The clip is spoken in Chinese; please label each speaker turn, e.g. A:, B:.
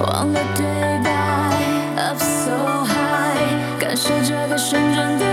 A: 忘了对白，up so high，感受这个旋转的。